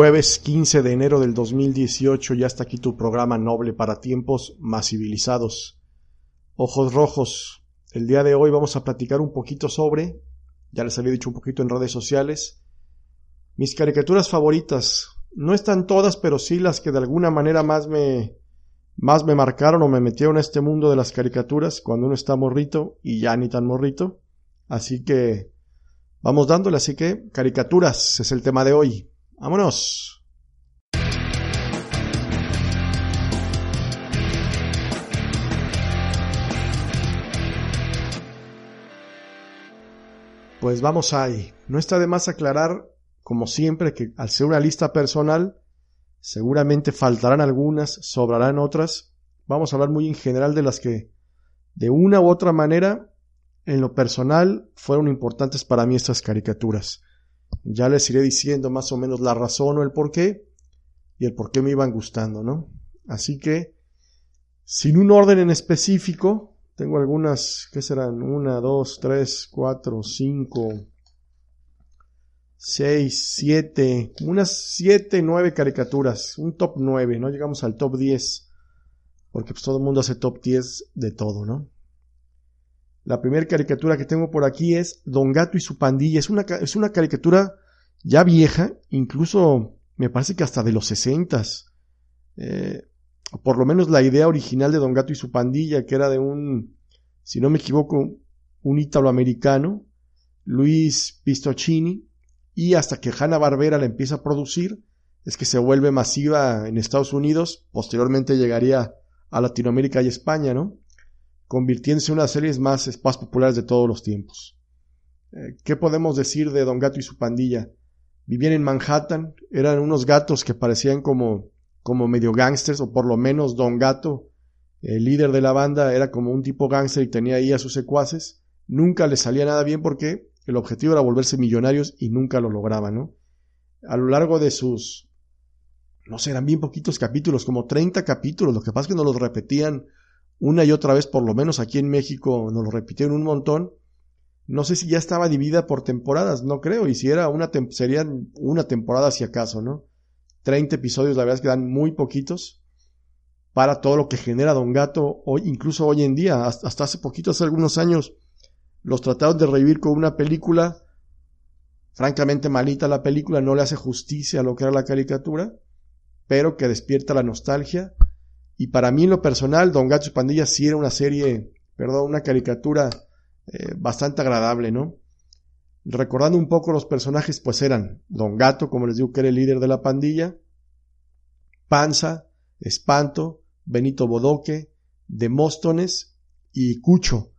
Jueves 15 de enero del 2018 ya está aquí tu programa noble para tiempos más civilizados. Ojos rojos. El día de hoy vamos a platicar un poquito sobre, ya les había dicho un poquito en redes sociales, mis caricaturas favoritas. No están todas, pero sí las que de alguna manera más me, más me marcaron o me metieron a este mundo de las caricaturas cuando uno está morrito y ya ni tan morrito. Así que vamos dándole, así que caricaturas es el tema de hoy. Vámonos. Pues vamos ahí. No está de más aclarar, como siempre, que al ser una lista personal, seguramente faltarán algunas, sobrarán otras. Vamos a hablar muy en general de las que, de una u otra manera, en lo personal, fueron importantes para mí estas caricaturas. Ya les iré diciendo más o menos la razón o el por qué y el por qué me iban gustando, ¿no? Así que, sin un orden en específico, tengo algunas, ¿qué serán? Una, dos, tres, cuatro, cinco, seis, siete, unas siete, nueve caricaturas, un top nueve, no llegamos al top diez, porque pues todo el mundo hace top diez de todo, ¿no? La primera caricatura que tengo por aquí es Don Gato y su pandilla. Es una, es una caricatura ya vieja, incluso me parece que hasta de los sesentas. Eh, por lo menos la idea original de Don Gato y su pandilla, que era de un, si no me equivoco, un ítalo-americano, Luis Pistocini, y hasta que Hanna Barbera la empieza a producir, es que se vuelve masiva en Estados Unidos, posteriormente llegaría a Latinoamérica y España, ¿no? Convirtiéndose en una de las series más, populares de todos los tiempos. Eh, ¿Qué podemos decir de Don Gato y su pandilla? Vivían en Manhattan, eran unos gatos que parecían como, como medio gangsters, o por lo menos Don Gato, el líder de la banda, era como un tipo gángster y tenía ahí a sus secuaces. Nunca les salía nada bien porque el objetivo era volverse millonarios y nunca lo lograban, ¿no? A lo largo de sus, no sé, eran bien poquitos capítulos, como 30 capítulos, lo que pasa es que no los repetían una y otra vez, por lo menos aquí en México nos lo repitieron un montón. No sé si ya estaba dividida por temporadas, no creo, y si era una, serían una temporada si acaso, ¿no? 30 episodios, la verdad es que dan muy poquitos para todo lo que genera Don Gato, hoy, incluso hoy en día, hasta, hace poquito, hace algunos años, los trataron de revivir con una película, francamente malita la película, no le hace justicia a lo que era la caricatura, pero que despierta la nostalgia y para mí en lo personal, Don Gato y Pandilla sí era una serie, perdón, una caricatura eh, bastante agradable, ¿no? Recordando un poco los personajes, pues eran Don Gato, como les digo, que era el líder de la pandilla, Panza, Espanto, Benito Bodoque, Demóstones y Cucho.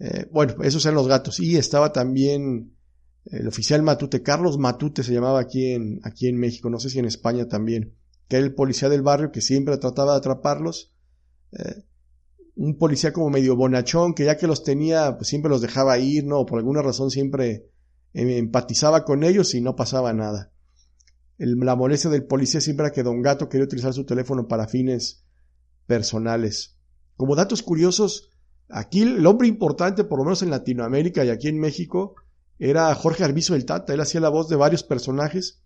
Eh, bueno, esos eran los gatos. Y estaba también el oficial Matute, Carlos Matute se llamaba aquí en, aquí en México, no sé si en España también que era el policía del barrio que siempre trataba de atraparlos. Eh, un policía como medio bonachón, que ya que los tenía, pues siempre los dejaba ir, ¿no? Por alguna razón siempre eh, empatizaba con ellos y no pasaba nada. la molestia del policía siempre era que Don Gato quería utilizar su teléfono para fines personales. Como datos curiosos, aquí el hombre importante, por lo menos en Latinoamérica y aquí en México, era Jorge Arbizo del Tata. Él hacía la voz de varios personajes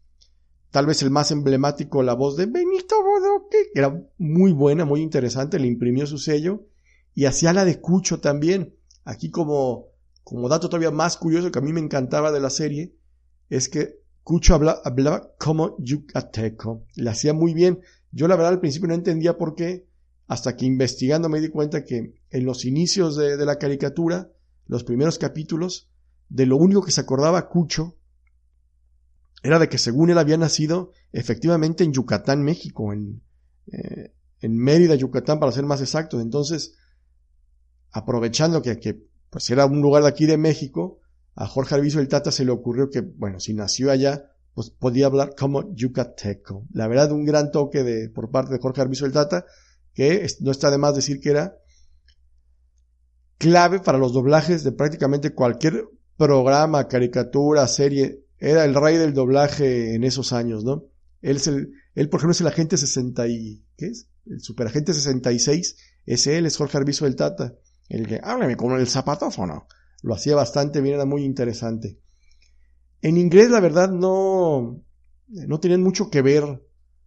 tal vez el más emblemático, la voz de Benito Bodoque, que era muy buena, muy interesante, le imprimió su sello, y hacía la de Cucho también. Aquí como, como dato todavía más curioso que a mí me encantaba de la serie, es que Cucho hablaba como yucateco, le hacía muy bien. Yo la verdad al principio no entendía por qué, hasta que investigando me di cuenta que en los inicios de, de la caricatura, los primeros capítulos, de lo único que se acordaba Cucho era de que según él había nacido efectivamente en Yucatán, México, en, eh, Mérida, Yucatán, para ser más exactos. Entonces, aprovechando que, que, pues era un lugar de aquí de México, a Jorge Arviso el Tata se le ocurrió que, bueno, si nació allá, pues podía hablar como yucateco. La verdad, un gran toque de, por parte de Jorge Arviso el Tata, que no está de más decir que era clave para los doblajes de prácticamente cualquier programa, caricatura, serie era el rey del doblaje en esos años, ¿no? Él es el, él por ejemplo es el agente 60 y, ¿qué es? El superagente 66, es él, es Jorge Arbizo del Tata, el que, háblame como el zapatófono. Lo hacía bastante bien, era muy interesante. En inglés, la verdad, no, no tenían mucho que ver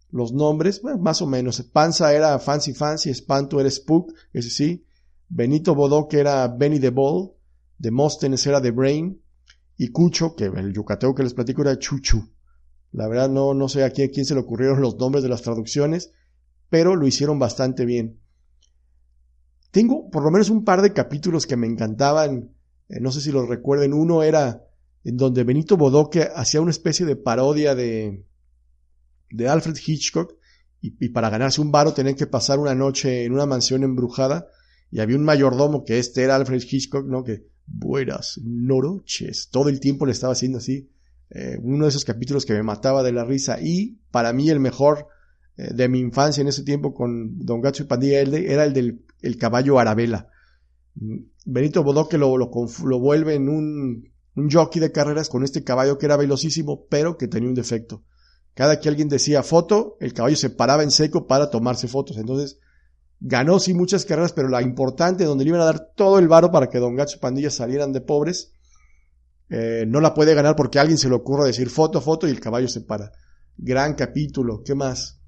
los nombres, más o menos. Panza era Fancy Fancy, Espanto era Spook, ese sí. Benito Bodoque era Benny the Ball, Demóstenes era The Brain, y Cucho, que el yucateo que les platico era Chuchu. La verdad no, no sé a quién, quién se le ocurrieron los nombres de las traducciones, pero lo hicieron bastante bien. Tengo por lo menos un par de capítulos que me encantaban, eh, no sé si los recuerden, uno era en donde Benito Bodoque hacía una especie de parodia de, de Alfred Hitchcock y, para ganarse un varo tenían que pasar una noche en una mansión embrujada y había un mayordomo que este era Alfred Hitchcock, ¿no? Que buenas noches, todo el tiempo le estaba haciendo así. Eh, uno de esos capítulos que me mataba de la risa y para mí el mejor eh, de mi infancia en ese tiempo con Don Gacho y Pandilla era el del el caballo Arabella. Mm, Benito Bodoque lo, lo, lo vuelve en un, un jockey de carreras con este caballo que era velocísimo pero que tenía un defecto cada que alguien decía foto, el caballo se paraba en seco para tomarse fotos. Entonces, ganó sí muchas carreras, pero la importante, donde le iban a dar todo el varo para que Don Gacho y Pandilla salieran de pobres, eh, no la puede ganar porque a alguien se le ocurre decir foto, foto y el caballo se para. Gran capítulo, ¿qué más?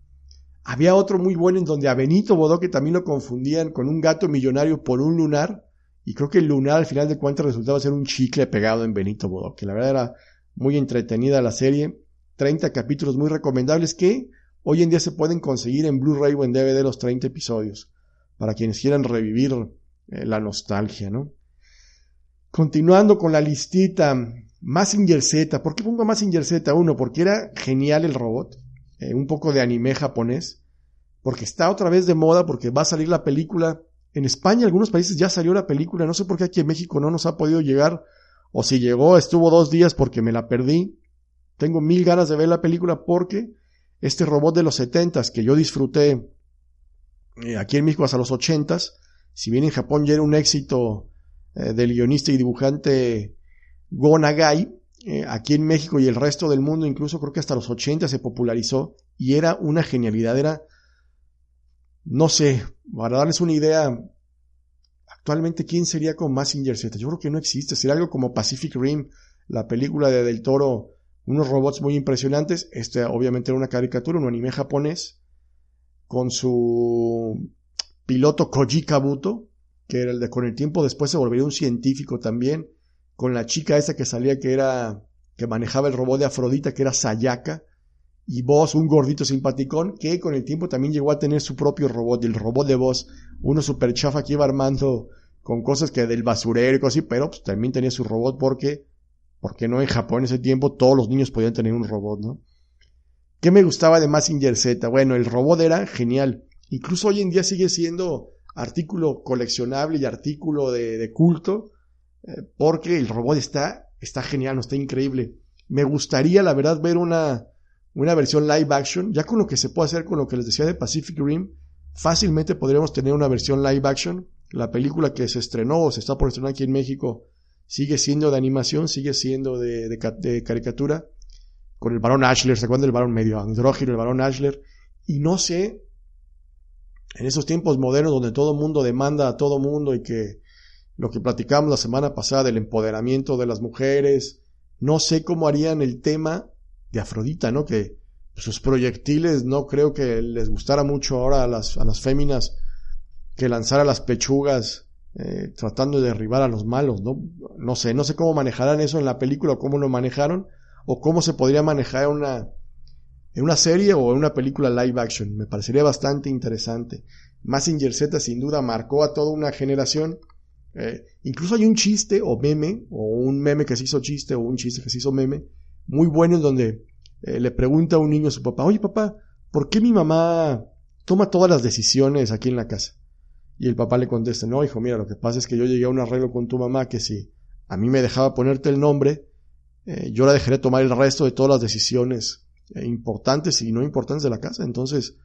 Había otro muy bueno en donde a Benito Bodoque también lo confundían con un gato millonario por un lunar, y creo que el lunar al final de cuentas resultaba ser un chicle pegado en Benito Bodoque. La verdad era muy entretenida la serie. 30 capítulos muy recomendables que hoy en día se pueden conseguir en Blu-ray o en DVD los 30 episodios, para quienes quieran revivir eh, la nostalgia, ¿no? Continuando con la listita, Massinger Z. ¿Por qué pongo Massinger Z? Uno, porque era genial el robot, eh, un poco de anime japonés, porque está otra vez de moda, porque va a salir la película. En España, en algunos países ya salió la película, no sé por qué aquí en México no nos ha podido llegar, o si llegó, estuvo dos días porque me la perdí. Tengo mil ganas de ver la película porque este robot de los setentas que yo disfruté eh, aquí en México hasta los ochentas, si bien en Japón ya era un éxito eh, del guionista y dibujante Go Nagai, eh, aquí en México y el resto del mundo, incluso creo que hasta los 80 se popularizó y era una genialidad, era, no sé, para darles una idea, actualmente quién sería con Massinger Z, yo creo que no existe, sería algo como Pacific Rim, la película de Del Toro unos robots muy impresionantes. Este obviamente era una caricatura, un anime japonés, con su piloto Koji Kabuto, que era el de con el tiempo después se volvería un científico también, con la chica esa que salía que era, que manejaba el robot de Afrodita, que era Sayaka, y vos un gordito simpaticón, que con el tiempo también llegó a tener su propio robot, el robot de voz uno super chafa que iba armando con cosas que del basurero y cosas así, pero pues, también tenía su robot porque porque no en Japón en ese tiempo todos los niños podían tener un robot, ¿no? ¿Qué me gustaba de Massinger Z? Bueno, el robot era genial. Incluso hoy en día sigue siendo artículo coleccionable y artículo de, culto, eh, porque el robot está, está genial, está increíble. Me gustaría, la verdad, ver una, una versión live action, ya con lo que se puede hacer con lo que les decía de Pacific Rim, fácilmente podríamos tener una versión live action. La película que se estrenó o se está por estrenar aquí en México sigue siendo de animación, sigue siendo de, caricatura, con el varón Ashler, ¿se acuerdan del varón medio andrógino, el varón Ashler? Y no sé, en esos tiempos modernos donde todo mundo demanda a todo mundo y que lo que platicamos la semana pasada del empoderamiento de las mujeres, no sé cómo harían el tema de Afrodita, ¿no? Que sus proyectiles no creo que les gustara mucho ahora a las, a las féminas que lanzara las pechugas eh, tratando de derribar a los malos, ¿no? No sé, no sé cómo manejarán eso en la película o cómo lo manejaron, o cómo se podría manejar en una, en una serie o en una película live action. Me parecería bastante interesante. Massinger Z sin duda marcó a toda una generación. Eh, incluso hay un chiste o meme, o un meme que se hizo chiste, o un chiste que se hizo meme, muy bueno en donde eh, le pregunta a un niño a su papá, oye papá, ¿por qué mi mamá toma todas las decisiones aquí en la casa? Y el papá le contesta, no, hijo, mira, lo que pasa es que yo llegué a un arreglo con tu mamá que si a mí me dejaba ponerte el nombre, eh, yo la dejaré tomar el resto de todas las decisiones eh, importantes y no importantes de la casa. Entonces,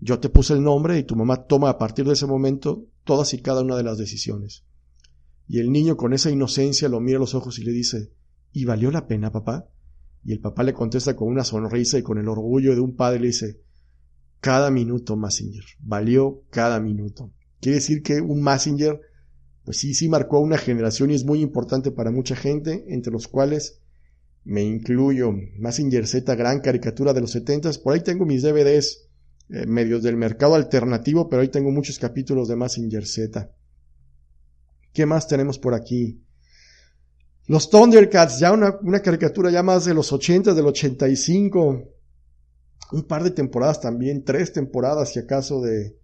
yo te puse el nombre y tu mamá toma a partir de ese momento todas y cada una de las decisiones. Y el niño con esa inocencia lo mira a los ojos y le dice, ¿y valió la pena, papá? Y el papá le contesta con una sonrisa y con el orgullo de un padre le dice, cada minuto, Massinger, valió cada minuto. Quiere decir que un Messenger, pues sí, sí marcó una generación y es muy importante para mucha gente, entre los cuales me incluyo. Massinger Z, gran caricatura de los 70 Por ahí tengo mis DVDs eh, medios del mercado alternativo, pero ahí tengo muchos capítulos de Massinger Z. ¿Qué más tenemos por aquí? Los Thundercats, ya una, una caricatura ya más de los 80, del 85. Un par de temporadas también, tres temporadas si acaso de,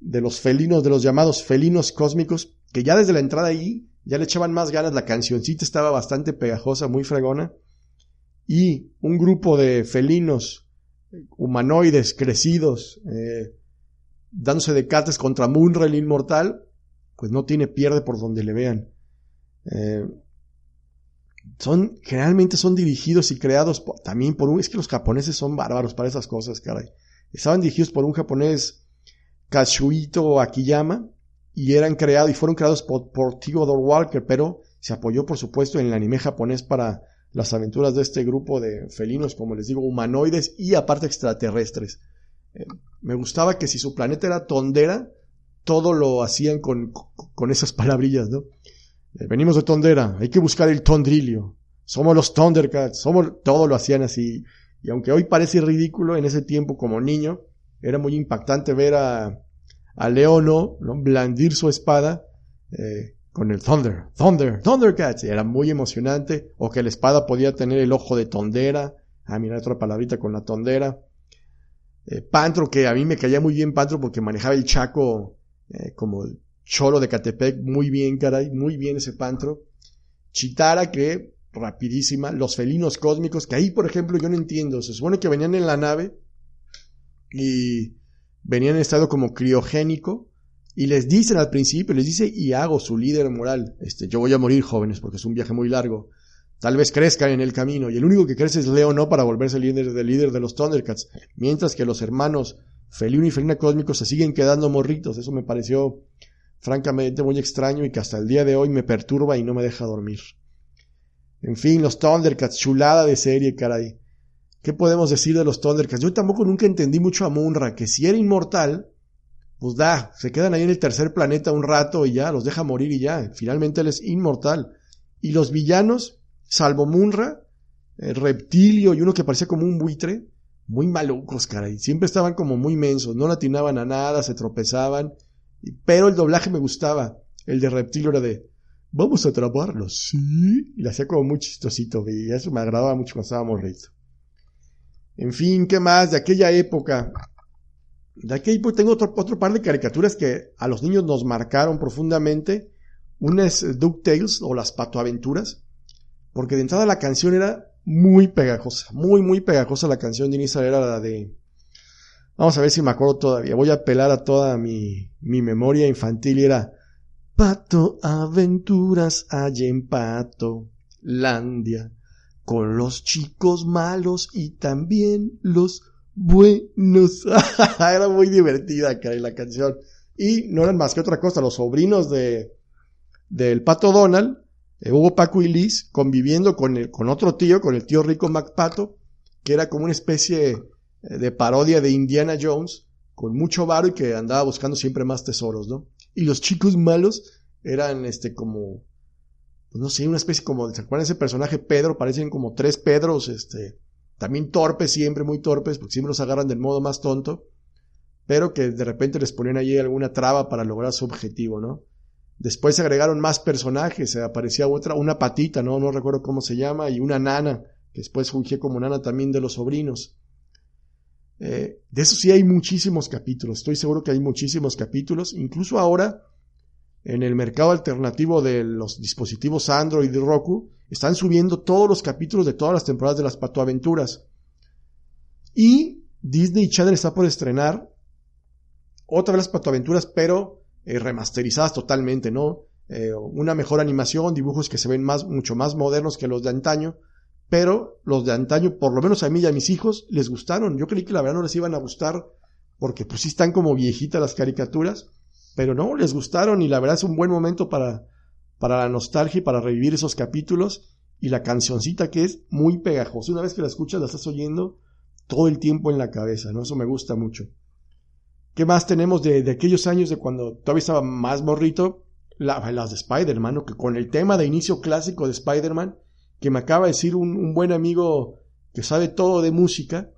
de los felinos, de los llamados felinos cósmicos, que ya desde la entrada ahí ya le echaban más ganas, la cancioncita estaba bastante pegajosa, muy fregona. Y un grupo de felinos humanoides crecidos, eh, dándose de cates contra Munra inmortal, pues no tiene pierde por donde le vean. Eh, son, generalmente son dirigidos y creados también por un, es que los japoneses son bárbaros para esas cosas, caray. Estaban dirigidos por un japonés, Kazuhito Akiyama, y eran creados, y fueron creados por, por Theodore Walker, pero se apoyó, por supuesto, en el anime japonés para las aventuras de este grupo de felinos, como les digo, humanoides y aparte extraterrestres. Eh, me gustaba que si su planeta era Tondera, todo lo hacían con, con esas palabrillas, ¿no? Eh, venimos de Tondera, hay que buscar el Tondrilio. Somos los Thundercats, somos, todo lo hacían así. Y aunque hoy parece ridículo, en ese tiempo como niño, era muy impactante ver a, a Leono ¿no? blandir su espada eh, con el Thunder, Thunder, Thundercats. Era muy emocionante. O que la espada podía tener el ojo de tondera. Ah, mira otra palabrita con la tondera. Eh, Pantro, que a mí me caía muy bien Pantro porque manejaba el chaco eh, como cholo de Catepec. Muy bien, caray, muy bien ese Pantro. Chitara, que rapidísima. Los felinos cósmicos, que ahí, por ejemplo, yo no entiendo. Se supone que venían en la nave y venían en estado como criogénico y les dicen al principio, les dice y hago su líder moral, este, yo voy a morir jóvenes porque es un viaje muy largo, tal vez crezcan en el camino y el único que crece es Leo no para volverse el líder, del líder de los Thundercats, mientras que los hermanos Felino y Felina Cósmicos se siguen quedando morritos, eso me pareció francamente muy extraño y que hasta el día de hoy me perturba y no me deja dormir. En fin, los Thundercats, chulada de serie, caray. ¿Qué podemos decir de los Thundercats? Yo tampoco nunca entendí mucho a Munra, que si era inmortal, pues da, se quedan ahí en el tercer planeta un rato y ya, los deja morir y ya. Finalmente él es inmortal. Y los villanos, salvo Munra, el reptilio y uno que parecía como un buitre, muy malucos, caray. Siempre estaban como muy mensos, no latinaban a nada, se tropezaban. Pero el doblaje me gustaba. El de reptilio era de, vamos a atraparlos, sí. Y lo hacía como muy chistosito, y eso me agradaba mucho cuando estaba morrito. En fin, ¿qué más? De aquella época. De aquella época tengo otro, otro par de caricaturas que a los niños nos marcaron profundamente. Una es DuckTales o las patoaventuras. Porque de entrada la canción era muy pegajosa. Muy, muy pegajosa la canción de inicio era la de... Vamos a ver si me acuerdo todavía. Voy a apelar a toda mi, mi memoria infantil y era... Pato aventuras hay en Pato Landia con los chicos malos y también los buenos. Era muy divertida, la canción. Y no eran más que otra cosa, los sobrinos de del Pato Donald, eh, Hugo, Paco y Liz, conviviendo con, el, con otro tío, con el tío rico MacPato, que era como una especie eh, de parodia de Indiana Jones, con mucho varo y que andaba buscando siempre más tesoros, ¿no? Y los chicos malos eran este como pues no sé, una especie como, ¿se acuerdan ese personaje Pedro? Parecen como tres Pedros, este, también torpes siempre, muy torpes, porque siempre los agarran del modo más tonto, pero que de repente les ponían allí alguna traba para lograr su objetivo, ¿no? Después se agregaron más personajes, aparecía otra, una patita, ¿no? No recuerdo cómo se llama, y una nana, que después fungió como nana también de los sobrinos. Eh, de eso sí hay muchísimos capítulos, estoy seguro que hay muchísimos capítulos, incluso ahora en el mercado alternativo de los dispositivos Android y Roku, están subiendo todos los capítulos de todas las temporadas de las Patoaventuras. Y Disney Channel está por estrenar otra de las Patoaventuras, pero eh, remasterizadas totalmente, ¿no? Eh, una mejor animación, dibujos que se ven más, mucho más modernos que los de antaño, pero los de antaño, por lo menos a mí y a mis hijos, les gustaron. Yo creí que la verdad no les iban a gustar, porque pues sí están como viejitas las caricaturas, pero no, les gustaron y la verdad es un buen momento para, para la nostalgia y para revivir esos capítulos y la cancioncita que es muy pegajosa. Una vez que la escuchas, la estás oyendo todo el tiempo en la cabeza, ¿no? Eso me gusta mucho. ¿Qué más tenemos de, aquellos años de cuando todavía estaba más morrito? las de Spider-Man, que con el tema de inicio clásico de Spider-Man, que me acaba de decir un, buen amigo que sabe todo de música,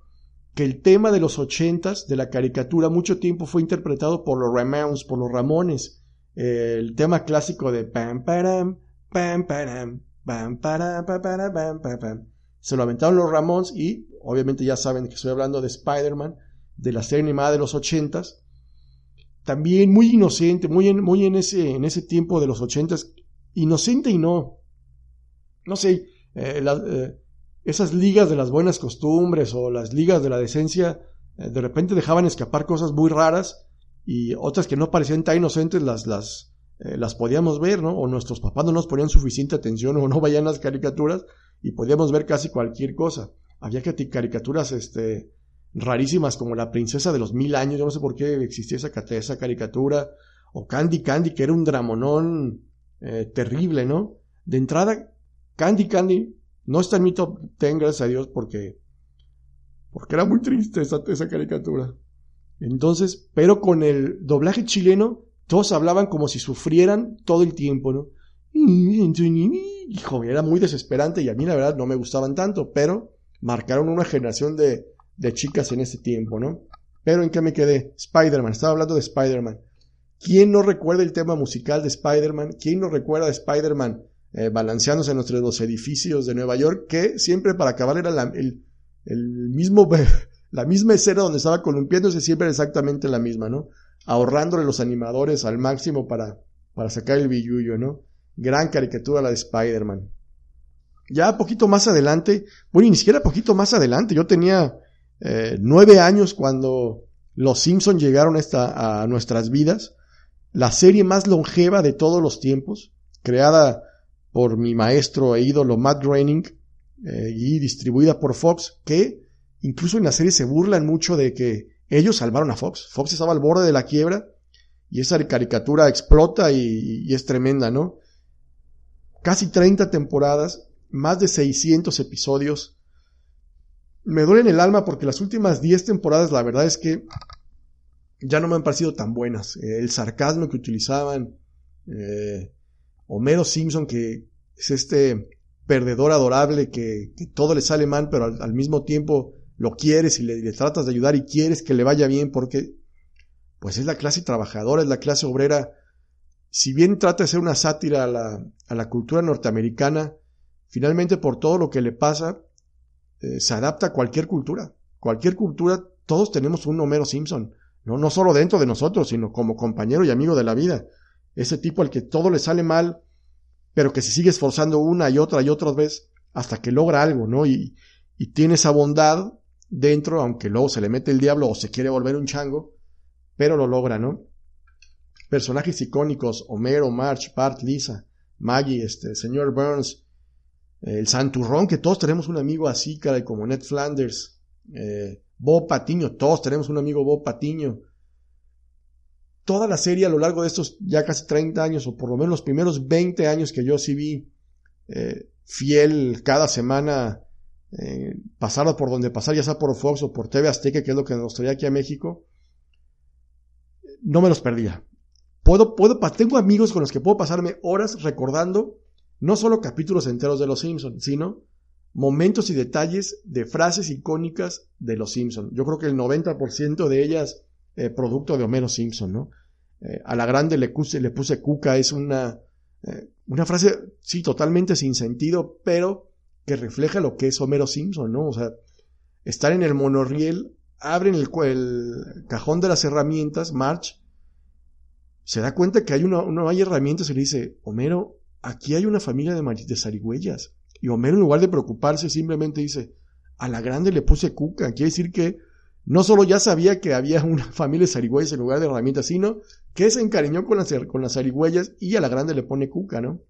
que el tema de los ochentas, de la caricatura, mucho tiempo fue interpretado por los Ramones, por los Ramones. el tema clásico de pam, param, pam, param, pam, param, pam, pam, pam. Se lo aventaron los Ramones y, obviamente ya saben que estoy hablando de Spider-Man, de la serie animada de los ochentas. También muy inocente, muy en, muy en, ese, en ese tiempo de los ochentas. Inocente y no. No sé, eh, eh, esas ligas de las buenas costumbres o las ligas de la decencia eh, de repente dejaban escapar cosas muy raras y otras que no parecían tan inocentes las, las, las podíamos ver, ¿no? O nuestros papás no nos ponían suficiente atención o no vayan las caricaturas y podíamos ver casi cualquier cosa. Había caricaturas este, rarísimas como La Princesa de los Mil Años, yo no sé por qué existía esa, esa caricatura, o Candy Candy, que era un dramonón terrible, ¿no? De entrada, Candy Candy no está en mi top 10, gracias a Dios, porque, porque era muy triste esa, esa caricatura. Entonces, pero con el doblaje chileno, todos hablaban como si sufrieran todo el tiempo, ¿no? Hijo, era muy desesperante y a mí la verdad no me gustaban tanto, pero marcaron una generación de, de chicas en ese tiempo, ¿no? Pero ¿en qué me quedé? Spider-Man, estaba hablando de Spider-Man. ¿Quién no recuerda el tema musical de Spider-Man? ¿Quién no recuerda de Spider-Man eh, balanceándose entre los edificios de Nueva York, que siempre para acabar era la, el, mismo, la misma escena donde estaba columpiándose, siempre era exactamente la misma, ¿no? Ahorrándole los animadores al máximo para, para sacar el billullo, ¿no? Gran caricatura la de Spider-Man. Ya poquito más adelante, bueno, ni siquiera poquito más adelante, yo tenía eh, nueve años cuando los Simpsons llegaron esta, a nuestras vidas, la serie más longeva de todos los tiempos, creada por mi maestro e ídolo Matt Groening eh, y distribuida por Fox, que incluso en la serie se burlan mucho de que ellos salvaron a Fox. Fox estaba al borde de la quiebra y esa caricatura explota y, es tremenda, ¿no? Casi 30 temporadas, más de 600 episodios. Me duele el alma porque las últimas 10 temporadas la verdad es que ya no me han parecido tan buenas. el sarcasmo que utilizaban, eh, Homero Simpson, que es este perdedor adorable que, todo le sale mal, pero al, mismo tiempo lo quieres y le, tratas de ayudar y quieres que le vaya bien porque pues es la clase trabajadora, es la clase obrera. Si bien trata de ser una sátira a la, a la cultura norteamericana, finalmente por todo lo que le pasa, eh, se adapta a cualquier cultura. Cualquier cultura, todos tenemos un Homero Simpson, ¿no? no solo dentro de nosotros, sino como compañero y amigo de la vida ese tipo al que todo le sale mal, pero que se sigue esforzando una y otra y otra vez hasta que logra algo, ¿no? Y, y tiene esa bondad dentro, aunque luego se le mete el diablo o se quiere volver un chango, pero lo logra, ¿no? Personajes icónicos, Homero, March, Bart, Lisa, Maggie, este, señor Burns, el Santurrón, que todos tenemos un amigo así, cara, como Ned Flanders, eh, Bob Patiño, todos tenemos un amigo Bob Patiño, toda la serie a lo largo de estos ya casi 30 años, o por lo menos los primeros 20 años que yo sí vi eh, fiel cada semana, eh, por donde pasar, ya sea por Fox o por TV Azteca, que es lo que nos traía aquí a México, no me los perdía. Puedo, puedo, tengo amigos con los que puedo pasarme horas recordando no solo capítulos enteros de Los Simpsons, sino momentos y detalles de frases icónicas de Los Simpsons. Yo creo que el 90% de ellas eh, producto de Homero Simpson, ¿no? Eh, a la grande le puse, cuca, es una, eh, una frase, sí, totalmente sin sentido, pero que refleja lo que es Homero Simpson, ¿no? O sea, estar en el monorriel, abren el, el cajón de las herramientas, March, se da cuenta que no hay herramientas y le dice, Homero, aquí hay una familia de, de zarigüeyas. Y Homero, en lugar de preocuparse, simplemente dice, a la grande le puse cuca. Quiere decir que no solo ya sabía que había una familia de zarigüeyas en lugar de herramientas, sino que se encariñó con las, con las y a la grande le pone cuca, ¿no?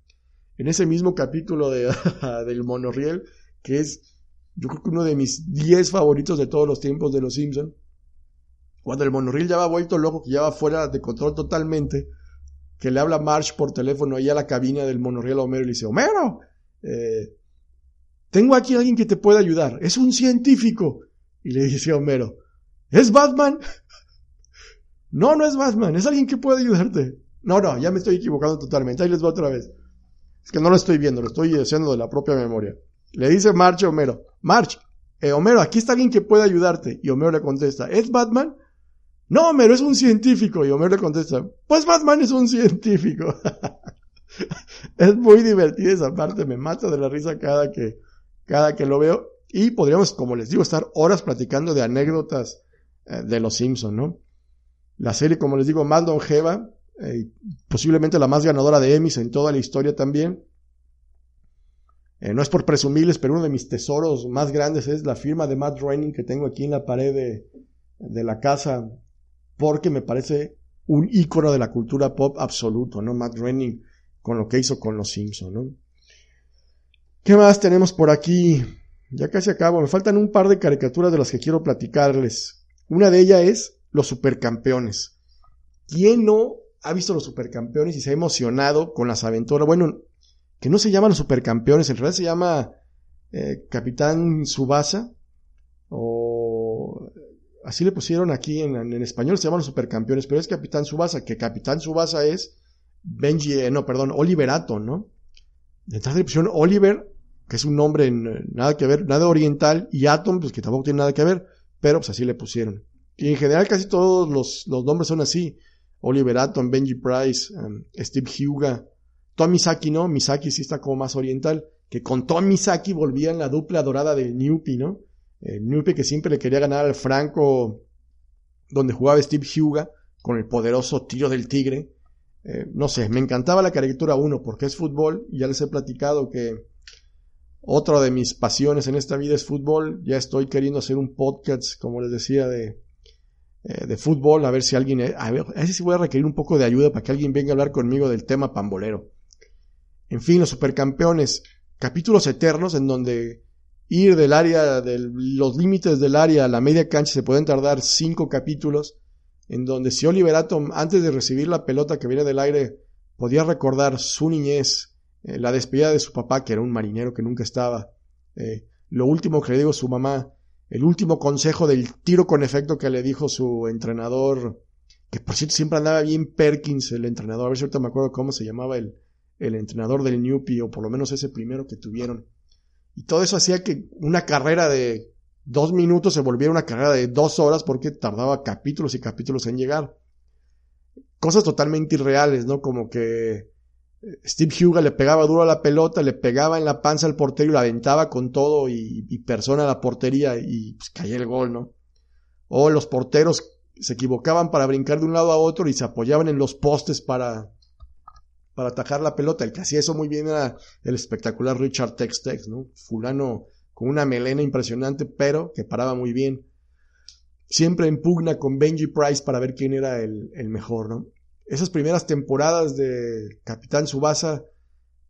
En ese mismo capítulo de, del monorriel, que es yo creo que uno de mis 10 favoritos de todos los tiempos de los Simpson, cuando el monorriel ya va vuelto loco, que ya va fuera de control totalmente, que le habla Marsh por teléfono ahí a la cabina del monorriel a Homero y le dice, Homero, eh, tengo aquí a alguien que te puede ayudar, es un científico. Y le dice a Homero, ¿Es Batman? No, no es Batman, es alguien que puede ayudarte. No, no, ya me estoy equivocando totalmente. Ahí les va otra vez. Es que no lo estoy viendo, lo estoy haciendo de la propia memoria. Le dice March a Homero, March, eh, Homero, aquí está alguien que puede ayudarte. Y Homero le contesta, ¿es Batman? No, Homero es un científico. Y Homero le contesta, pues Batman es un científico. es muy divertida esa parte, me mata de la risa cada que, cada que lo veo. Y podríamos, como les digo, estar horas platicando de anécdotas de los Simpson, ¿no? La serie, como les digo, más longeva, eh, posiblemente la más ganadora de Emmys en toda la historia también. Eh, no es por presumirles, pero uno de mis tesoros más grandes es la firma de Matt Groening que tengo aquí en la pared de, de la casa, porque me parece un ícono de la cultura pop absoluto, ¿no? Matt Groening con lo que hizo con los Simpson, ¿no? ¿Qué más tenemos por aquí? Ya casi acabo. Me faltan un par de caricaturas de las que quiero platicarles. Una de ellas es Los Supercampeones. ¿Quién no ha visto Los Supercampeones y se ha emocionado con las aventuras? Bueno, que no se llaman Los Supercampeones, en realidad se llama eh, Capitán Subasa. O así le pusieron aquí en, en, español, se llaman Los Supercampeones, pero es Capitán Subasa, que Capitán Subasa es Benji, eh, no, perdón, Oliver Atom, ¿no? Detrás le pusieron Oliver, que es un nombre nada que ver, nada oriental, y Atom, pues que tampoco tiene nada que ver, pero pues así le pusieron. Y en general casi todos los, los nombres son así. Oliver Atom, Benji Price, um, Steve Huga, Tom Misaki, ¿no? Misaki sí está como más oriental, que con Tom Misaki volvían la dupla dorada de Newpie, ¿no? Newpie que siempre le quería ganar al Franco donde jugaba Steve Huga con el poderoso tiro del tigre. Eh, no sé, me encantaba la caricatura 1 porque es fútbol y ya les he platicado que otra de mis pasiones en esta vida es fútbol. Ya estoy queriendo hacer un podcast, como les decía, de, eh, de fútbol, a ver si alguien, a ver, a voy a requerir un poco de ayuda para que alguien venga a hablar conmigo del tema pambolero. En fin, los supercampeones, capítulos eternos en donde ir del área, de los límites del área a la media cancha se pueden tardar cinco capítulos en donde si Oliver Atom, antes de recibir la pelota que viene del aire, podía recordar su niñez, eh, la despedida de su papá, que era un marinero que nunca estaba, eh, lo último que le dijo su mamá, el último consejo del tiro con efecto que le dijo su entrenador, que por cierto siempre andaba bien Perkins, el entrenador, a ver si ahorita me acuerdo cómo se llamaba el, el entrenador del Newpie, o por lo menos ese primero que tuvieron. Y todo eso hacía que una carrera de dos minutos se volviera una carrera de dos horas porque tardaba capítulos y capítulos en llegar. Cosas totalmente irreales, ¿no? Como que Steve Huga le pegaba duro a la pelota, le pegaba en la panza al portero y la aventaba con todo y, persona a la portería y pues, caía el gol, ¿no? O los porteros se equivocaban para brincar de un lado a otro y se apoyaban en los postes para, para atajar la pelota. El que hacía eso muy bien era el espectacular Richard Tex Tex, ¿no? Fulano con una melena impresionante, pero que paraba muy bien. Siempre en pugna con Benji Price para ver quién era el, mejor, ¿no? Esas primeras temporadas de Capitán Subasa,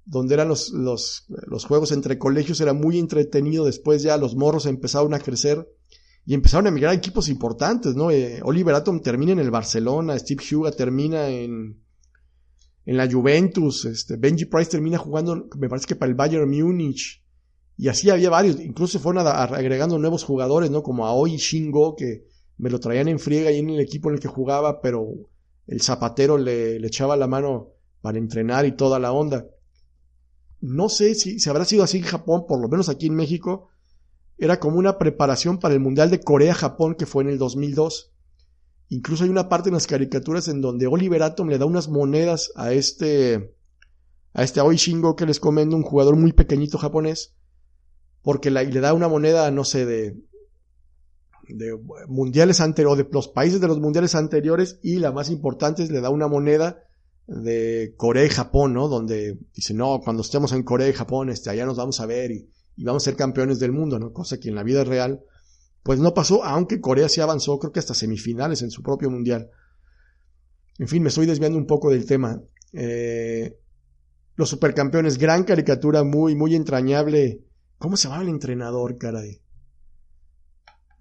donde eran los, los, los, juegos entre colegios, era muy entretenido. Después ya los morros empezaron a crecer y empezaron a emigrar a equipos importantes, ¿no? Eh, Oliver Atom termina en el Barcelona, Steve Huga termina en, en la Juventus, este, Benji Price termina jugando, me parece que para el Bayern Múnich. Y así había varios, incluso fueron agregando nuevos jugadores, ¿no? Como Aoi Shingo, que me lo traían en friega y en el equipo en el que jugaba, pero el zapatero le, echaba la mano para entrenar y toda la onda. No sé si, si habrá sido así en Japón, por lo menos aquí en México, era como una preparación para el Mundial de Corea-Japón que fue en el 2002. Incluso hay una parte en las caricaturas en donde Oliver Atom le da unas monedas a este a este Aoi Shingo que les comendo, un jugador muy pequeñito japonés, porque le da una moneda, no sé, de, de mundiales anteriores, o de los países de los mundiales anteriores, y la más importante es le da una moneda de Corea y Japón, ¿no? Donde dice, no, cuando estemos en Corea y Japón, este, allá nos vamos a ver y, y vamos a ser campeones del mundo, ¿no? Cosa que en la vida real, pues no pasó, aunque Corea sí avanzó, creo que hasta semifinales en su propio mundial. En fin, me estoy desviando un poco del tema. Eh, los supercampeones, gran caricatura, muy, muy entrañable ¿Cómo se llamaba el entrenador, caray?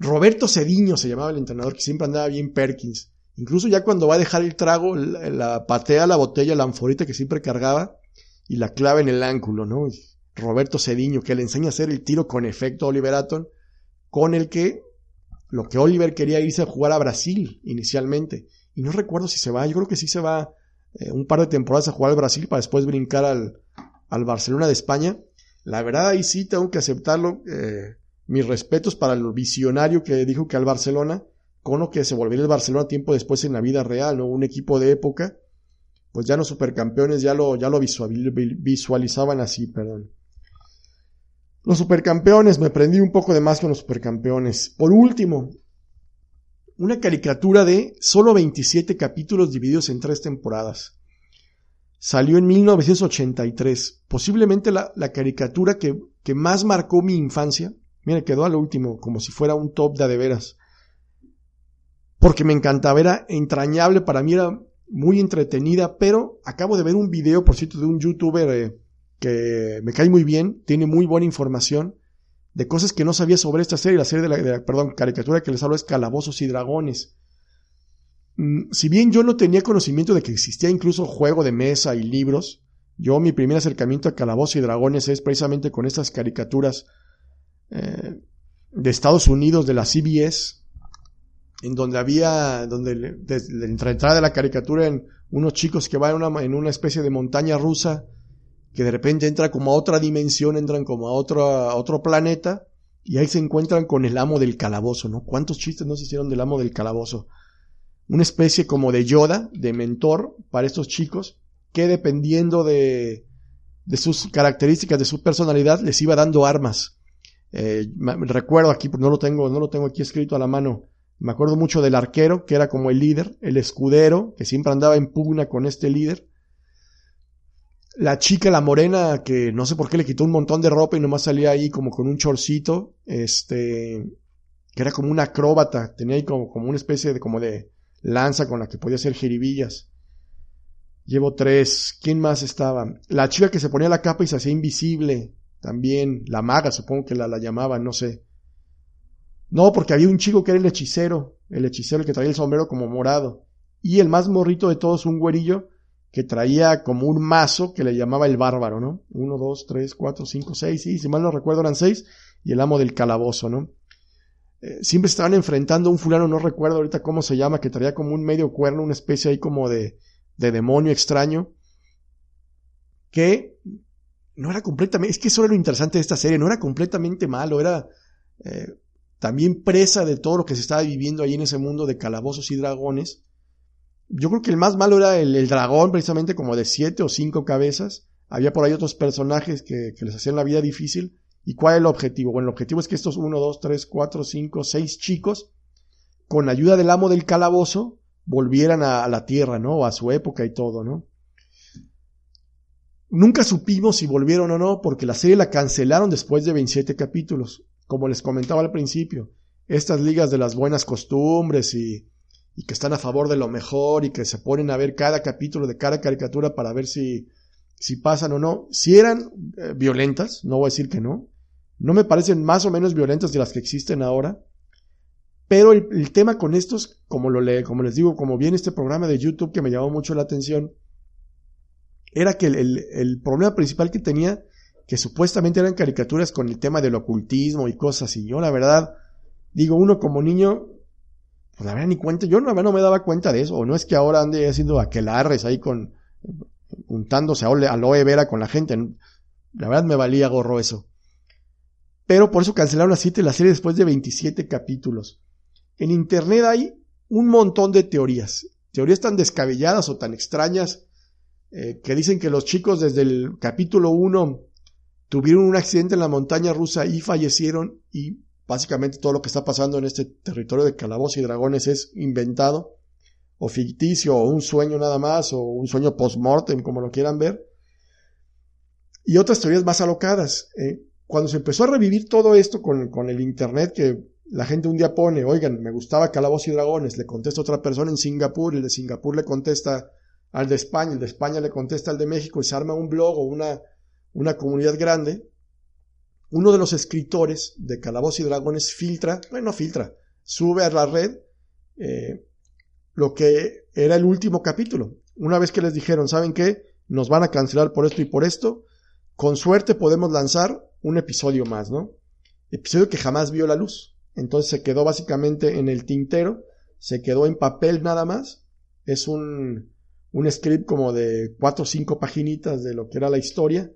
Roberto Cediño se llamaba el entrenador, que siempre andaba bien Perkins. Incluso ya cuando va a dejar el trago, la, patea la botella, la anforita que siempre cargaba, y la clava en el ángulo, ¿no? Roberto Cediño, que le enseña a hacer el tiro con efecto a Oliver Atom, con el que lo que Oliver quería irse a jugar a Brasil inicialmente. Y no recuerdo si se va, yo creo que sí se va eh, un par de temporadas a jugar al Brasil para después brincar al, al Barcelona de España. La verdad ahí sí tengo que aceptarlo. Eh, mis respetos para el visionario que dijo que al Barcelona, con lo que se volvería el Barcelona tiempo después en la vida real, ¿no? Un equipo de época, pues ya los supercampeones ya lo, ya lo visualizaban así, perdón. Los supercampeones, me prendí un poco de más con los supercampeones. Por último, una caricatura de solo 27 capítulos divididos en tres temporadas. Salió en 1983, posiblemente la, caricatura que, que, más marcó mi infancia. Mira, quedó al último, como si fuera un top de veras. Porque me encantaba, era entrañable, para mí era muy entretenida, pero acabo de ver un video, por cierto, de un youtuber eh, que me cae muy bien, tiene muy buena información de cosas que no sabía sobre esta serie. La serie de la, perdón, caricatura que les hablo es Calabozos y Dragones. Mm, si bien yo no tenía conocimiento de que existía incluso juego de mesa y libros, yo mi primer acercamiento a Calabozos y Dragones es precisamente con estas caricaturas eh, de Estados Unidos, de la CBS, en donde había, donde la entrada de la caricatura en unos chicos que van en una especie de montaña rusa que de repente entra como a otra dimensión, entran como a otro, a otro planeta, y ahí se encuentran con el amo del calabozo, ¿no? ¿Cuántos chistes no se hicieron del amo del calabozo? Una especie como de Yoda, de mentor para estos chicos, que dependiendo de, de sus características, de su personalidad, les iba dando armas. Eh, recuerdo aquí, no lo tengo, no lo tengo aquí escrito a la mano. Me acuerdo mucho del arquero, que era como el líder, el escudero, que siempre andaba en pugna con este líder, la chica, la morena, que no sé por qué le quitó un montón de ropa y nomás salía ahí como con un chorcito, este, que era como una acróbata, tenía ahí como, como una especie de, como de lanza con la que podía hacer jeribillas. Llevo tres. ¿Quién más estaba? La chica que se ponía la capa y se hacía invisible. También. La maga, supongo que la, la llamaban, no sé. No, porque había un chico que era el hechicero. El hechicero que traía el sombrero como morado. Y el más morrito de todos, un güerillo, que traía como un mazo que le llamaba el bárbaro, ¿no? Uno, dos, tres, cuatro, cinco, seis, sí, si mal no recuerdo eran seis, y el amo del calabozo, ¿no? Eh, siempre estaban enfrentando a un fulano, no recuerdo ahorita cómo se llama, que traía como un medio cuerno, una especie ahí como de, de demonio extraño, que no era completamente, es que eso era lo interesante de esta serie, no era completamente malo, era eh, también presa de todo lo que se estaba viviendo ahí en ese mundo de calabozos y dragones, yo creo que el más malo era el, dragón, precisamente como de siete o cinco cabezas. Había por ahí otros personajes que, les hacían la vida difícil. ¿Y cuál es el objetivo? Bueno, el objetivo es que estos uno, dos, tres, cuatro, cinco, seis chicos, con ayuda del amo del calabozo, volvieran a, la tierra, ¿no? A su época y todo, ¿no? Nunca supimos si volvieron o no, porque la serie la cancelaron después de 27 capítulos, como les comentaba al principio. Estas ligas de las buenas costumbres y que están a favor de lo mejor y que se ponen a ver cada capítulo de cada caricatura para ver si, si pasan o no. Si eran eh, violentas, no voy a decir que no, no me parecen más o menos violentas de las que existen ahora, pero el, tema con estos, como, lo le, como les digo, como viene este programa de YouTube que me llamó mucho la atención, era que el, el problema principal que tenía, que supuestamente eran caricaturas con el tema del ocultismo y cosas, y yo la verdad, digo, uno como niño pues la verdad ni cuenta, yo no, no me daba cuenta de eso, o no es que ahora ande haciendo aquelarres ahí con, juntándose a aloe vera con la gente, la verdad me valía gorro eso. Pero por eso cancelaron la, siete, la serie después de 27 capítulos. En internet hay un montón de teorías, teorías tan descabelladas o tan extrañas, eh, que dicen que los chicos desde el capítulo 1 tuvieron un accidente en la montaña rusa y fallecieron y básicamente todo lo que está pasando en este territorio de calabozos y dragones es inventado, o ficticio, o un sueño nada más, o un sueño post-mortem, como lo quieran ver. Y otras teorías más alocadas. Eh, cuando se empezó a revivir todo esto con, con, el Internet, que la gente un día pone, oigan, me gustaba Calabozos y Dragones, le contesta otra persona en Singapur, el de Singapur le contesta al de España, el de España le contesta al de México, y se arma un blog o una, una comunidad grande, uno de los escritores de Calabozos y Dragones filtra, bueno, filtra, sube a la red eh, lo que era el último capítulo. Una vez que les dijeron, ¿saben qué? Nos van a cancelar por esto y por esto. Con suerte podemos lanzar un episodio más, ¿no? Episodio que jamás vio la luz. Entonces se quedó básicamente en el tintero, se quedó en papel nada más. Es un, un script como de cuatro o cinco paginitas de lo que era la historia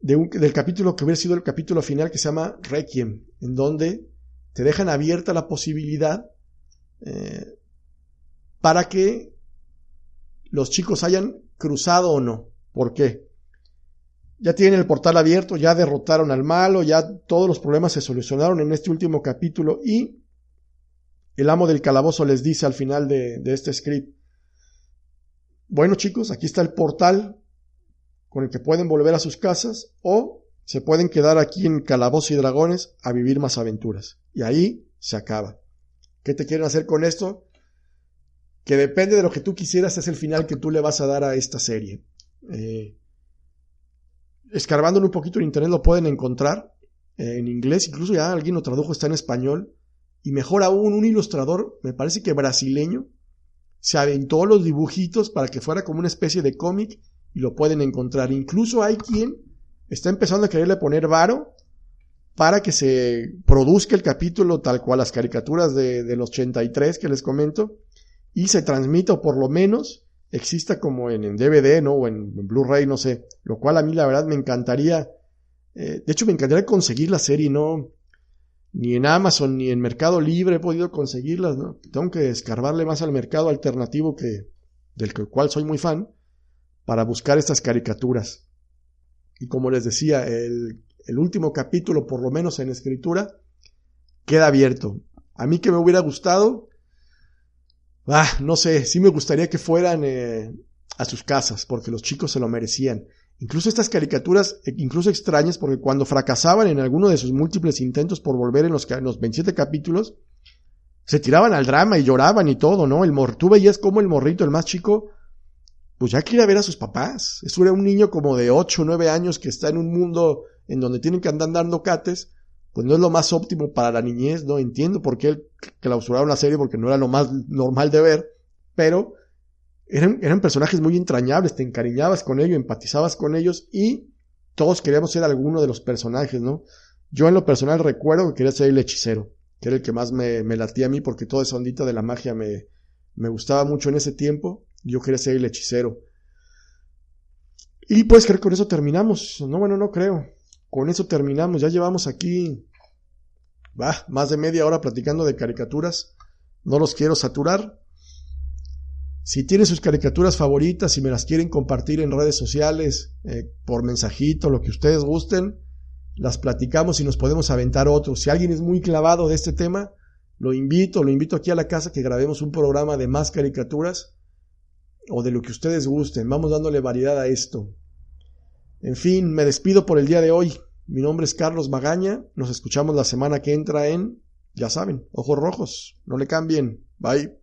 del capítulo que hubiera sido el capítulo final que se llama Requiem, en donde te dejan abierta la posibilidad eh, para que los chicos hayan cruzado o no. ¿Por qué? Ya tienen el portal abierto, ya derrotaron al malo, ya todos los problemas se solucionaron en este último capítulo y el amo del calabozo les dice al final de, de este script, bueno chicos, aquí está el portal con el que pueden volver a sus casas o se pueden quedar aquí en Calabozos y Dragones a vivir más aventuras. Y ahí se acaba. ¿Qué te quieren hacer con esto? Que depende de lo que tú quisieras, es el final que tú le vas a dar a esta serie. Eh, un poquito en internet lo pueden encontrar eh, en inglés, incluso ya alguien lo tradujo, está en español. Y mejor aún, un ilustrador, me parece que brasileño, se aventó los dibujitos para que fuera como una especie de cómic y lo pueden encontrar. Incluso hay quien está empezando a quererle poner varo para que se produzca el capítulo tal cual las caricaturas de, del 83 que les comento y se transmita o por lo menos exista como en, DVD, ¿no? O en, Blu-ray, no sé. Lo cual a mí la verdad me encantaría, eh, de hecho me encantaría conseguir la serie, no, ni en Amazon ni en Mercado Libre he podido conseguirlas, ¿no? Tengo que escarbarle más al mercado alternativo que, del cual soy muy fan para buscar estas caricaturas. Y como les decía, el, último capítulo, por lo menos en escritura, queda abierto. A mí que me hubiera gustado, ah, no sé, sí me gustaría que fueran eh, a sus casas, porque los chicos se lo merecían. Incluso estas caricaturas, eh, incluso extrañas, porque cuando fracasaban en alguno de sus múltiples intentos por volver en los, en los 27 capítulos, se tiraban al drama y lloraban y todo, ¿no? El mor tú veías como el morrito, el más chico, pues ya quiere ver a sus papás. Eso era un niño como de 8 o 9 años que está en un mundo en donde tienen que andar dando cates, pues no es lo más óptimo para la niñez, no entiendo por qué clausuraron la serie porque no era lo más normal de ver, pero eran, eran personajes muy entrañables, te encariñabas con ellos, empatizabas con ellos y todos queríamos ser alguno de los personajes, ¿no? Yo en lo personal recuerdo que quería ser el hechicero, que era el que más me, me latía a mí porque toda esa ondita de la magia me, me gustaba mucho en ese tiempo yo quería ser el hechicero. Y pues creo que con eso terminamos. No, bueno, no creo. Con eso terminamos. Ya llevamos aquí bah, más de media hora platicando de caricaturas. No los quiero saturar. Si tienen sus caricaturas favoritas, y me las quieren compartir en redes sociales, eh, por mensajito, lo que ustedes gusten, las platicamos y nos podemos aventar otros. Si alguien es muy clavado de este tema, lo invito, lo invito aquí a la casa que grabemos un programa de más caricaturas o de lo que ustedes gusten. Vamos dándole variedad a esto. En fin, me despido por el día de hoy. Mi nombre es Carlos Magaña. Nos escuchamos la semana que entra en, ya saben, Ojos Rojos. No le cambien. Bye.